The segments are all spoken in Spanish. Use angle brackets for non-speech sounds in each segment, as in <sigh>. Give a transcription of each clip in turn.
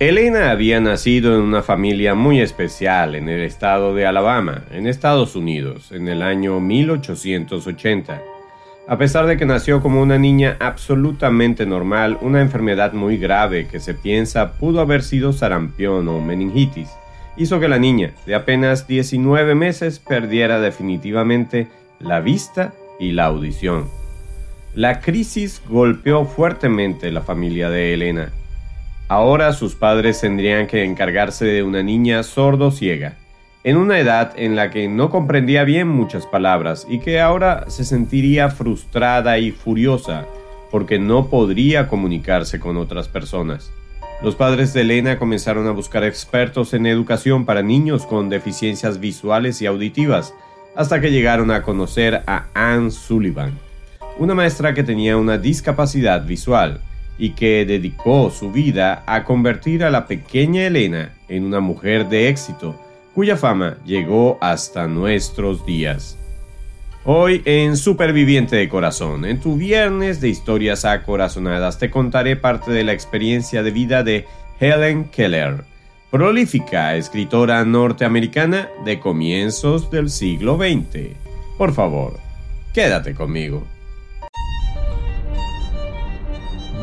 Elena había nacido en una familia muy especial en el estado de Alabama, en Estados Unidos, en el año 1880. A pesar de que nació como una niña absolutamente normal, una enfermedad muy grave que se piensa pudo haber sido sarampión o meningitis, hizo que la niña, de apenas 19 meses, perdiera definitivamente la vista y la audición. La crisis golpeó fuertemente la familia de Elena Ahora sus padres tendrían que encargarse de una niña sordo-ciega, en una edad en la que no comprendía bien muchas palabras y que ahora se sentiría frustrada y furiosa porque no podría comunicarse con otras personas. Los padres de Elena comenzaron a buscar expertos en educación para niños con deficiencias visuales y auditivas, hasta que llegaron a conocer a Anne Sullivan, una maestra que tenía una discapacidad visual y que dedicó su vida a convertir a la pequeña Elena en una mujer de éxito, cuya fama llegó hasta nuestros días. Hoy en Superviviente de Corazón, en tu viernes de historias acorazonadas, te contaré parte de la experiencia de vida de Helen Keller, prolífica escritora norteamericana de comienzos del siglo XX. Por favor, quédate conmigo.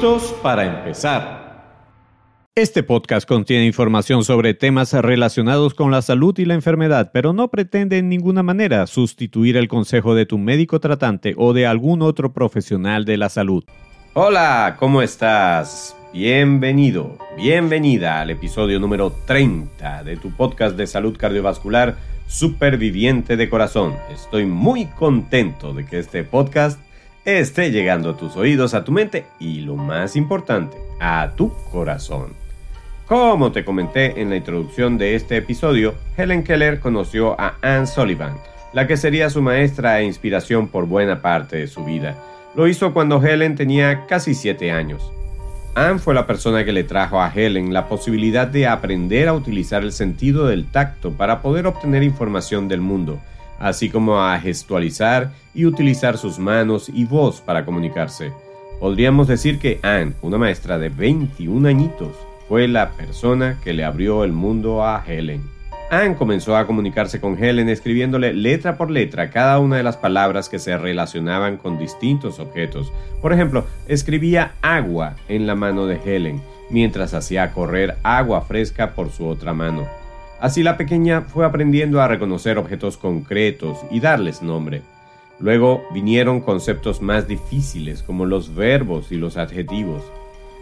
¿Listos para empezar? Este podcast contiene información sobre temas relacionados con la salud y la enfermedad, pero no pretende en ninguna manera sustituir el consejo de tu médico tratante o de algún otro profesional de la salud. Hola, ¿cómo estás? Bienvenido, bienvenida al episodio número 30 de tu podcast de salud cardiovascular Superviviente de Corazón. Estoy muy contento de que este podcast esté llegando a tus oídos, a tu mente y lo más importante, a tu corazón. Como te comenté en la introducción de este episodio, Helen Keller conoció a Anne Sullivan, la que sería su maestra e inspiración por buena parte de su vida. Lo hizo cuando Helen tenía casi 7 años. Anne fue la persona que le trajo a Helen la posibilidad de aprender a utilizar el sentido del tacto para poder obtener información del mundo así como a gestualizar y utilizar sus manos y voz para comunicarse. Podríamos decir que Anne, una maestra de 21 añitos, fue la persona que le abrió el mundo a Helen. Anne comenzó a comunicarse con Helen escribiéndole letra por letra cada una de las palabras que se relacionaban con distintos objetos. Por ejemplo, escribía agua en la mano de Helen, mientras hacía correr agua fresca por su otra mano. Así la pequeña fue aprendiendo a reconocer objetos concretos y darles nombre. Luego vinieron conceptos más difíciles como los verbos y los adjetivos.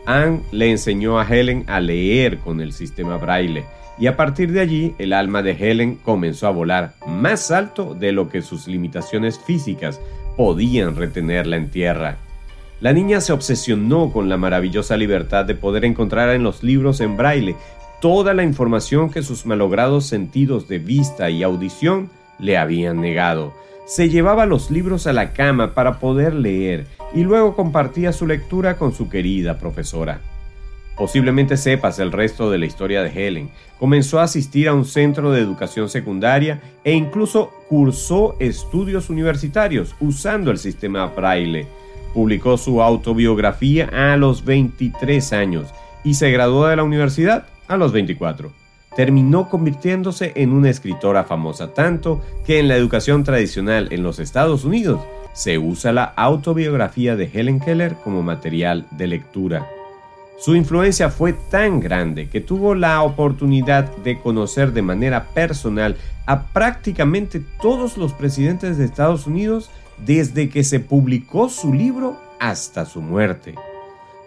Anne le enseñó a Helen a leer con el sistema braille y a partir de allí el alma de Helen comenzó a volar más alto de lo que sus limitaciones físicas podían retenerla en tierra. La niña se obsesionó con la maravillosa libertad de poder encontrar en los libros en braille toda la información que sus malogrados sentidos de vista y audición le habían negado. Se llevaba los libros a la cama para poder leer y luego compartía su lectura con su querida profesora. Posiblemente sepas el resto de la historia de Helen. Comenzó a asistir a un centro de educación secundaria e incluso cursó estudios universitarios usando el sistema braille. Publicó su autobiografía a los 23 años y se graduó de la universidad a los 24. Terminó convirtiéndose en una escritora famosa tanto que en la educación tradicional en los Estados Unidos se usa la autobiografía de Helen Keller como material de lectura. Su influencia fue tan grande que tuvo la oportunidad de conocer de manera personal a prácticamente todos los presidentes de Estados Unidos desde que se publicó su libro hasta su muerte.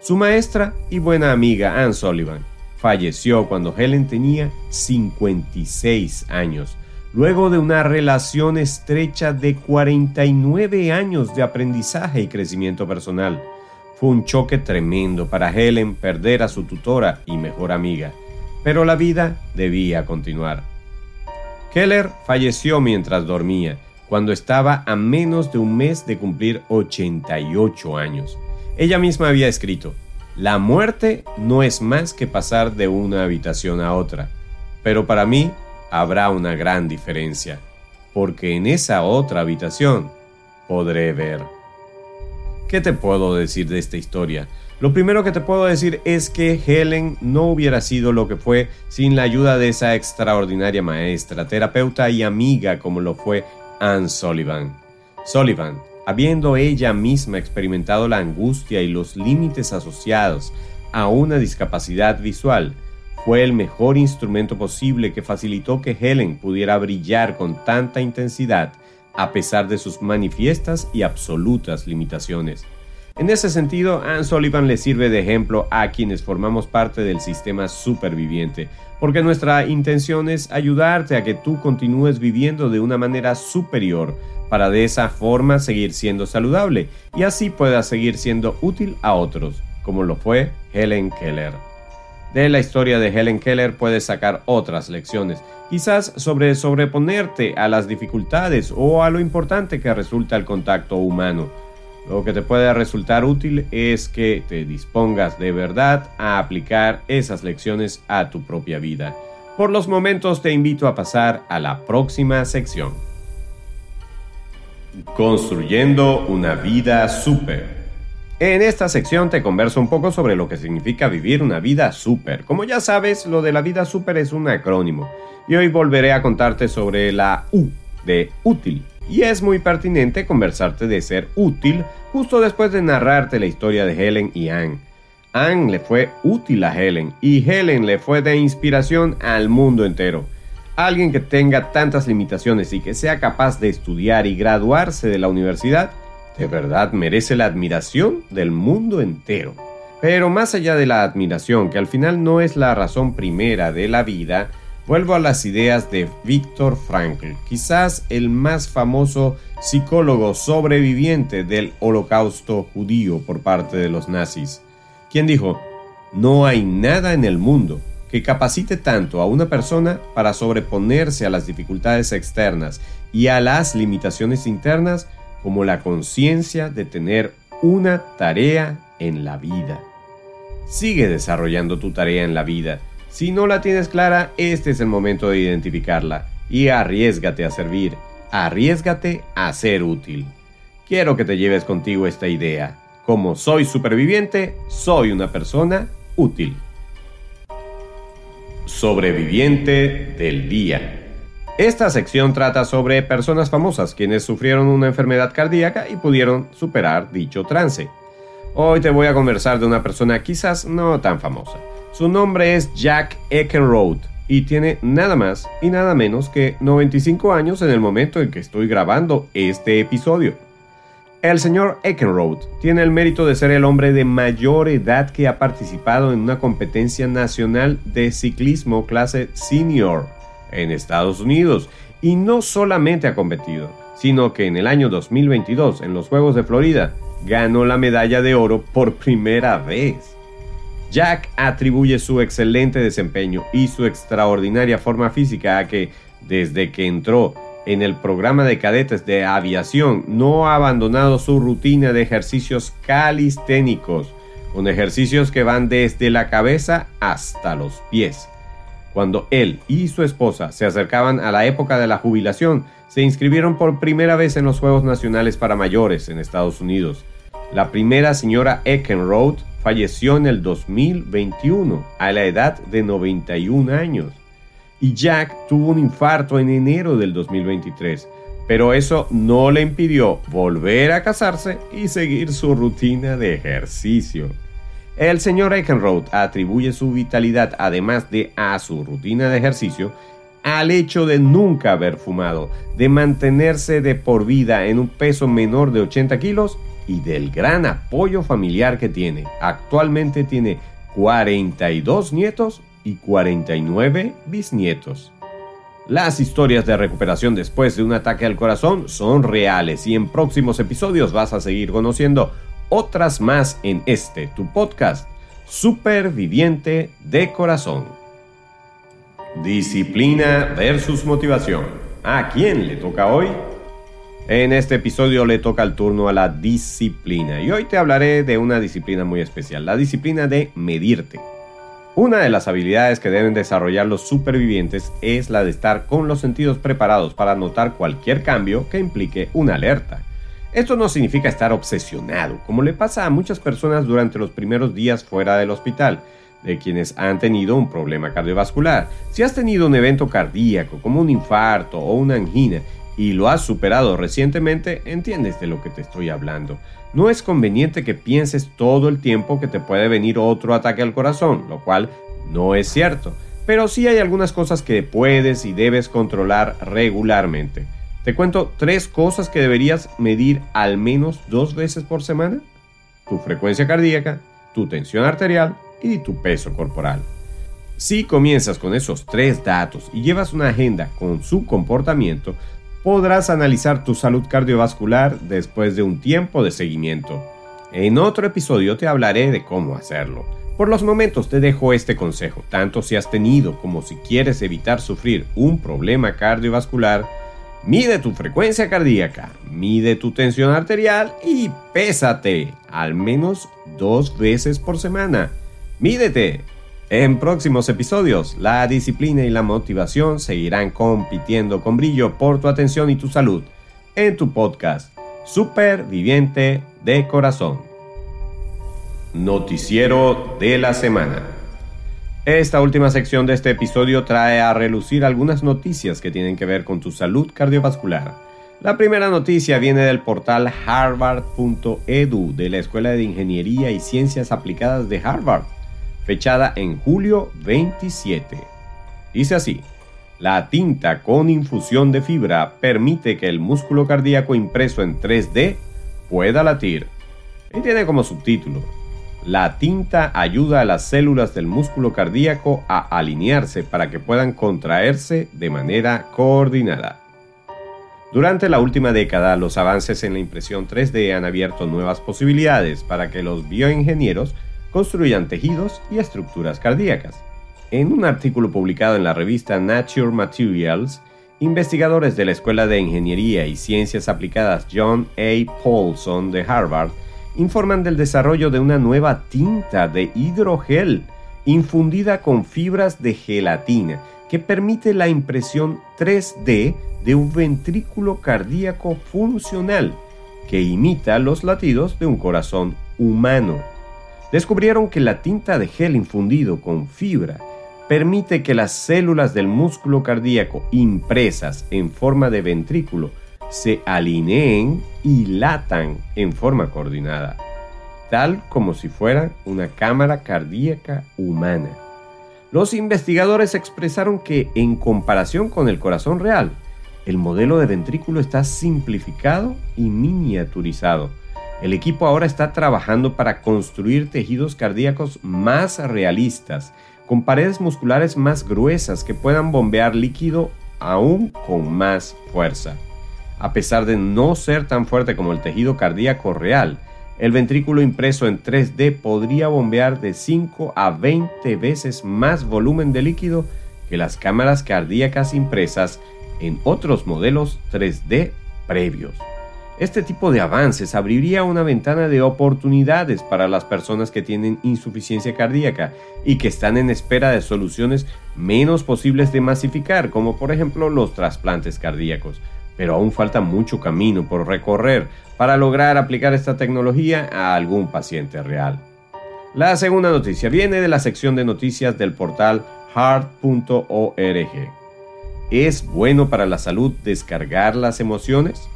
Su maestra y buena amiga Anne Sullivan falleció cuando Helen tenía 56 años, luego de una relación estrecha de 49 años de aprendizaje y crecimiento personal. Fue un choque tremendo para Helen perder a su tutora y mejor amiga. pero la vida debía continuar. Keller falleció mientras dormía, cuando estaba a menos de un mes de cumplir 88 años. Ella misma había escrito, la muerte no es más que pasar de una habitación a otra, pero para mí habrá una gran diferencia, porque en esa otra habitación podré ver. ¿Qué te puedo decir de esta historia? Lo primero que te puedo decir es que Helen no hubiera sido lo que fue sin la ayuda de esa extraordinaria maestra, terapeuta y amiga como lo fue Anne Sullivan. Sullivan, habiendo ella misma experimentado la angustia y los límites asociados a una discapacidad visual, fue el mejor instrumento posible que facilitó que Helen pudiera brillar con tanta intensidad a pesar de sus manifiestas y absolutas limitaciones. En ese sentido, Anne Sullivan le sirve de ejemplo a quienes formamos parte del sistema superviviente, porque nuestra intención es ayudarte a que tú continúes viviendo de una manera superior para de esa forma seguir siendo saludable y así puedas seguir siendo útil a otros, como lo fue Helen Keller. De la historia de Helen Keller puedes sacar otras lecciones, quizás sobre sobreponerte a las dificultades o a lo importante que resulta el contacto humano lo que te puede resultar útil es que te dispongas de verdad a aplicar esas lecciones a tu propia vida. Por los momentos te invito a pasar a la próxima sección. Construyendo una vida súper. En esta sección te converso un poco sobre lo que significa vivir una vida súper. Como ya sabes, lo de la vida súper es un acrónimo. Y hoy volveré a contarte sobre la U de útil y es muy pertinente conversarte de ser útil justo después de narrarte la historia de Helen y Anne. Anne le fue útil a Helen y Helen le fue de inspiración al mundo entero. Alguien que tenga tantas limitaciones y que sea capaz de estudiar y graduarse de la universidad, de verdad merece la admiración del mundo entero. Pero más allá de la admiración, que al final no es la razón primera de la vida, Vuelvo a las ideas de Viktor Frankl, quizás el más famoso psicólogo sobreviviente del holocausto judío por parte de los nazis, quien dijo, no hay nada en el mundo que capacite tanto a una persona para sobreponerse a las dificultades externas y a las limitaciones internas como la conciencia de tener una tarea en la vida. Sigue desarrollando tu tarea en la vida si no la tienes clara, este es el momento de identificarla y arriesgate a servir, arriesgate a ser útil. Quiero que te lleves contigo esta idea. Como soy superviviente, soy una persona útil. Sobreviviente del día. Esta sección trata sobre personas famosas quienes sufrieron una enfermedad cardíaca y pudieron superar dicho trance. Hoy te voy a conversar de una persona quizás no tan famosa. Su nombre es Jack Eckenroth y tiene nada más y nada menos que 95 años en el momento en que estoy grabando este episodio. El señor Eckenroth tiene el mérito de ser el hombre de mayor edad que ha participado en una competencia nacional de ciclismo clase senior en Estados Unidos y no solamente ha competido, sino que en el año 2022 en los Juegos de Florida ganó la medalla de oro por primera vez. Jack atribuye su excelente desempeño y su extraordinaria forma física a que, desde que entró en el programa de cadetes de aviación, no ha abandonado su rutina de ejercicios calisténicos, con ejercicios que van desde la cabeza hasta los pies. Cuando él y su esposa se acercaban a la época de la jubilación, se inscribieron por primera vez en los Juegos Nacionales para Mayores en Estados Unidos. La primera señora Eckenroth falleció en el 2021 a la edad de 91 años. Y Jack tuvo un infarto en enero del 2023, pero eso no le impidió volver a casarse y seguir su rutina de ejercicio. El señor Eckenroth atribuye su vitalidad, además de a su rutina de ejercicio, al hecho de nunca haber fumado, de mantenerse de por vida en un peso menor de 80 kilos y del gran apoyo familiar que tiene. Actualmente tiene 42 nietos y 49 bisnietos. Las historias de recuperación después de un ataque al corazón son reales y en próximos episodios vas a seguir conociendo otras más en este, tu podcast, Superviviente de Corazón. Disciplina versus motivación. ¿A quién le toca hoy? En este episodio le toca el turno a la disciplina y hoy te hablaré de una disciplina muy especial, la disciplina de medirte. Una de las habilidades que deben desarrollar los supervivientes es la de estar con los sentidos preparados para notar cualquier cambio que implique una alerta. Esto no significa estar obsesionado, como le pasa a muchas personas durante los primeros días fuera del hospital, de quienes han tenido un problema cardiovascular. Si has tenido un evento cardíaco, como un infarto o una angina, y lo has superado recientemente, entiendes de lo que te estoy hablando. No es conveniente que pienses todo el tiempo que te puede venir otro ataque al corazón, lo cual no es cierto. Pero sí hay algunas cosas que puedes y debes controlar regularmente. Te cuento tres cosas que deberías medir al menos dos veces por semana. Tu frecuencia cardíaca, tu tensión arterial y tu peso corporal. Si comienzas con esos tres datos y llevas una agenda con su comportamiento, podrás analizar tu salud cardiovascular después de un tiempo de seguimiento. En otro episodio te hablaré de cómo hacerlo. Por los momentos te dejo este consejo, tanto si has tenido como si quieres evitar sufrir un problema cardiovascular, mide tu frecuencia cardíaca, mide tu tensión arterial y pésate al menos dos veces por semana. Mídete, en próximos episodios, la disciplina y la motivación seguirán compitiendo con brillo por tu atención y tu salud en tu podcast Superviviente de Corazón. Noticiero de la semana. Esta última sección de este episodio trae a relucir algunas noticias que tienen que ver con tu salud cardiovascular. La primera noticia viene del portal harvard.edu de la Escuela de Ingeniería y Ciencias Aplicadas de Harvard fechada en julio 27. Dice así, la tinta con infusión de fibra permite que el músculo cardíaco impreso en 3D pueda latir. Y tiene como subtítulo, la tinta ayuda a las células del músculo cardíaco a alinearse para que puedan contraerse de manera coordinada. Durante la última década, los avances en la impresión 3D han abierto nuevas posibilidades para que los bioingenieros construyan tejidos y estructuras cardíacas. En un artículo publicado en la revista Nature Materials, investigadores de la Escuela de Ingeniería y Ciencias Aplicadas John A. Paulson de Harvard informan del desarrollo de una nueva tinta de hidrogel infundida con fibras de gelatina que permite la impresión 3D de un ventrículo cardíaco funcional que imita los latidos de un corazón humano descubrieron que la tinta de gel infundido con fibra permite que las células del músculo cardíaco impresas en forma de ventrículo se alineen y latan en forma coordinada, tal como si fuera una cámara cardíaca humana. Los investigadores expresaron que en comparación con el corazón real, el modelo de ventrículo está simplificado y miniaturizado, el equipo ahora está trabajando para construir tejidos cardíacos más realistas, con paredes musculares más gruesas que puedan bombear líquido aún con más fuerza. A pesar de no ser tan fuerte como el tejido cardíaco real, el ventrículo impreso en 3D podría bombear de 5 a 20 veces más volumen de líquido que las cámaras cardíacas impresas en otros modelos 3D previos. Este tipo de avances abriría una ventana de oportunidades para las personas que tienen insuficiencia cardíaca y que están en espera de soluciones menos posibles de masificar, como por ejemplo los trasplantes cardíacos. Pero aún falta mucho camino por recorrer para lograr aplicar esta tecnología a algún paciente real. La segunda noticia viene de la sección de noticias del portal heart.org. ¿Es bueno para la salud descargar las emociones?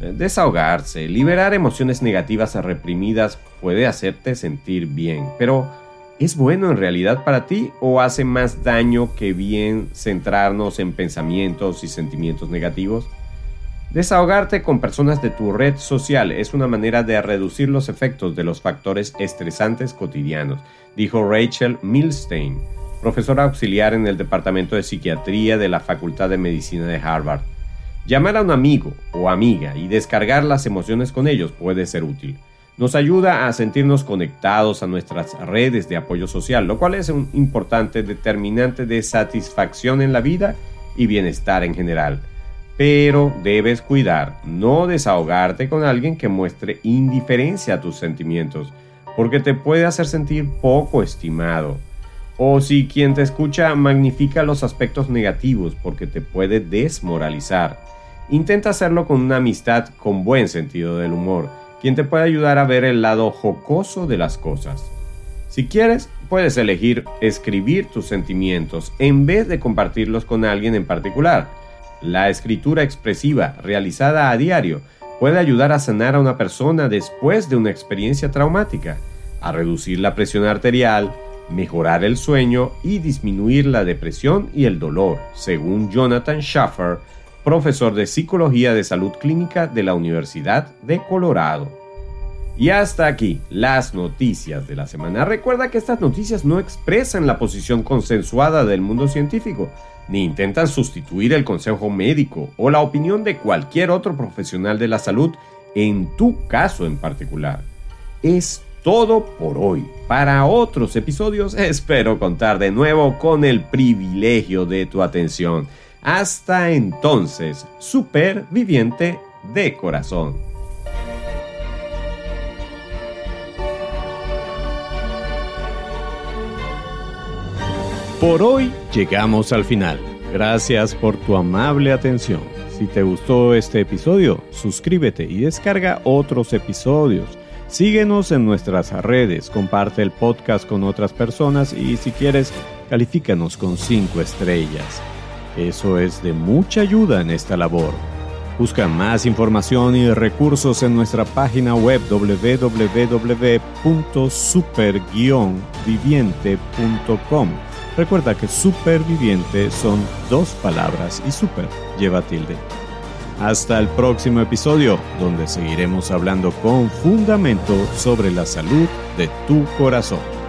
Eh, desahogarse, liberar emociones negativas reprimidas puede hacerte sentir bien, pero ¿es bueno en realidad para ti o hace más daño que bien centrarnos en pensamientos y sentimientos negativos? Desahogarte con personas de tu red social es una manera de reducir los efectos de los factores estresantes cotidianos, dijo Rachel Milstein, profesora auxiliar en el Departamento de Psiquiatría de la Facultad de Medicina de Harvard. Llamar a un amigo o amiga y descargar las emociones con ellos puede ser útil. Nos ayuda a sentirnos conectados a nuestras redes de apoyo social, lo cual es un importante determinante de satisfacción en la vida y bienestar en general. Pero debes cuidar no desahogarte con alguien que muestre indiferencia a tus sentimientos, porque te puede hacer sentir poco estimado. O si quien te escucha magnifica los aspectos negativos porque te puede desmoralizar. Intenta hacerlo con una amistad con buen sentido del humor quien te puede ayudar a ver el lado jocoso de las cosas. Si quieres, puedes elegir escribir tus sentimientos en vez de compartirlos con alguien en particular. La escritura expresiva realizada a diario puede ayudar a sanar a una persona después de una experiencia traumática, a reducir la presión arterial, mejorar el sueño y disminuir la depresión y el dolor, según Jonathan Schaffer, profesor de Psicología de Salud Clínica de la Universidad de Colorado. Y hasta aquí las noticias de la semana. Recuerda que estas noticias no expresan la posición consensuada del mundo científico, ni intentan sustituir el consejo médico o la opinión de cualquier otro profesional de la salud en tu caso en particular. Es todo por hoy. Para otros episodios <laughs> espero contar de nuevo con el privilegio de tu atención. Hasta entonces, superviviente de corazón. Por hoy llegamos al final. Gracias por tu amable atención. Si te gustó este episodio, suscríbete y descarga otros episodios. Síguenos en nuestras redes, comparte el podcast con otras personas y si quieres, califícanos con 5 estrellas. Eso es de mucha ayuda en esta labor. Busca más información y recursos en nuestra página web www.super-viviente.com. Recuerda que superviviente son dos palabras y super lleva tilde. Hasta el próximo episodio, donde seguiremos hablando con fundamento sobre la salud de tu corazón.